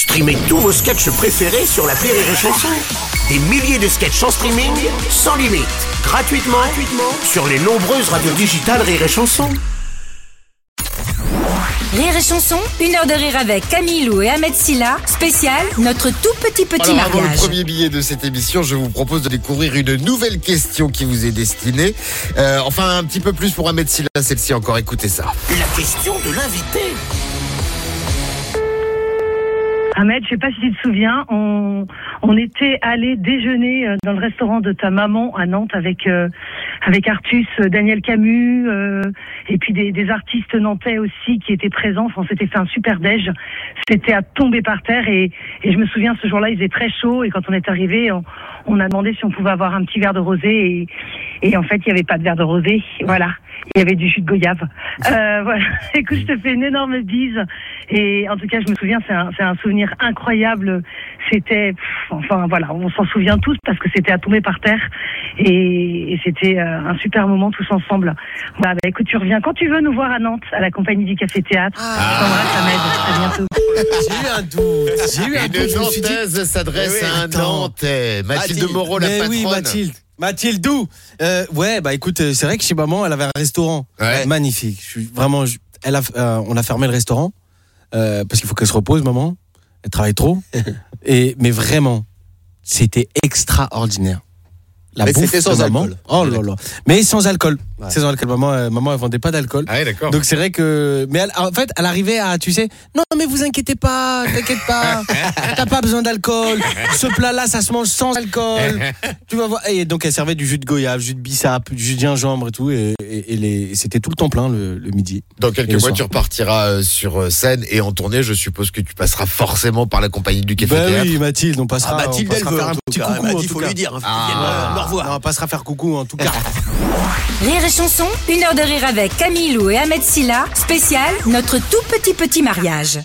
Streamez tous vos sketchs préférés sur la Rire et Chanson. Des milliers de sketchs en streaming, sans limite, gratuitement, gratuitement sur les nombreuses radios digitales Rire et Chanson. Rire et chanson, une heure de rire avec Camille Lou et Ahmed Silla, spécial, notre tout petit petit Alors, avant le mariage. premier billet de cette émission, je vous propose de découvrir une nouvelle question qui vous est destinée. Euh, enfin, un petit peu plus pour Ahmed Silla, celle-ci encore. Écoutez ça. La question de l'invité. Ahmed, je sais pas si tu te souviens, on, on était allé déjeuner euh, dans le restaurant de ta maman à Nantes avec euh, avec Artus, euh, Daniel Camus euh, et puis des, des artistes nantais aussi qui étaient présents. Enfin, on s'était fait un super déj. C'était à tomber par terre et, et je me souviens ce jour-là, il faisait très chaud et quand on est arrivé, on, on a demandé si on pouvait avoir un petit verre de rosé et, et en fait, il n'y avait pas de verre de rosé. Voilà. Il y avait du jus de goyave. Euh, voilà. Écoute, je te fais une énorme bise. Et en tout cas, je me souviens, c'est un, c'est un souvenir incroyable. C'était, enfin voilà, on s'en souvient tous parce que c'était à tomber par terre. Et, et c'était euh, un super moment tous ensemble. Voilà, bah, écoute, tu reviens quand tu veux nous voir à Nantes, à la compagnie du Café Théâtre. Je t'embrasse, Ahmed. À bientôt. J'ai eu un doute. J'ai eu un doute. Une Nantaise s'adresse oui, à un. Nantais. Mathilde Moreau, la Mais patronne. oui, Mathilde. Mathilde Dou. Euh, ouais, bah écoute, euh, c'est vrai que chez maman, elle avait un restaurant Ouais. magnifique. Je suis vraiment, je- elle a, euh, on a fermé le restaurant euh, parce qu'il faut qu'elle se repose, maman. Elle travaille trop. Et mais vraiment, c'était extraordinaire. La Mais c'était sans alcool. Oh là là. Mais sans alcool. C'est sans alcool. Maman, euh, maman, elle vendait pas d'alcool. Ah ouais, d'accord. Donc c'est vrai que, mais elle- en fait, elle arrivait à, tu sais, non mais vous inquiétez pas, t'inquiète pas, t'as pas besoin d'alcool. Ce plat-là, ça se mange sans alcool. Tu vas voir. Et donc elle servait du jus de goyave, jus de bissap, du jus de gingembre et tout, et, et- et les, et c'était tout le temps plein le, le midi. Dans quelques mois, soir. tu repartiras euh, sur euh, scène et en tournée. Je suppose que tu passeras forcément par la compagnie du Café Bah Théâtre. oui, Mathilde, on passera. Ah, Mathilde, on elle passera veut, faire un petit coucou Elle tout faut cas. lui dire, hein, Ah. Lui dire, au revoir. Non, on passera faire coucou en tout cas. Rire et chanson, une heure de rire avec Camille Lou et Ahmed Silla, spécial, notre tout petit petit mariage.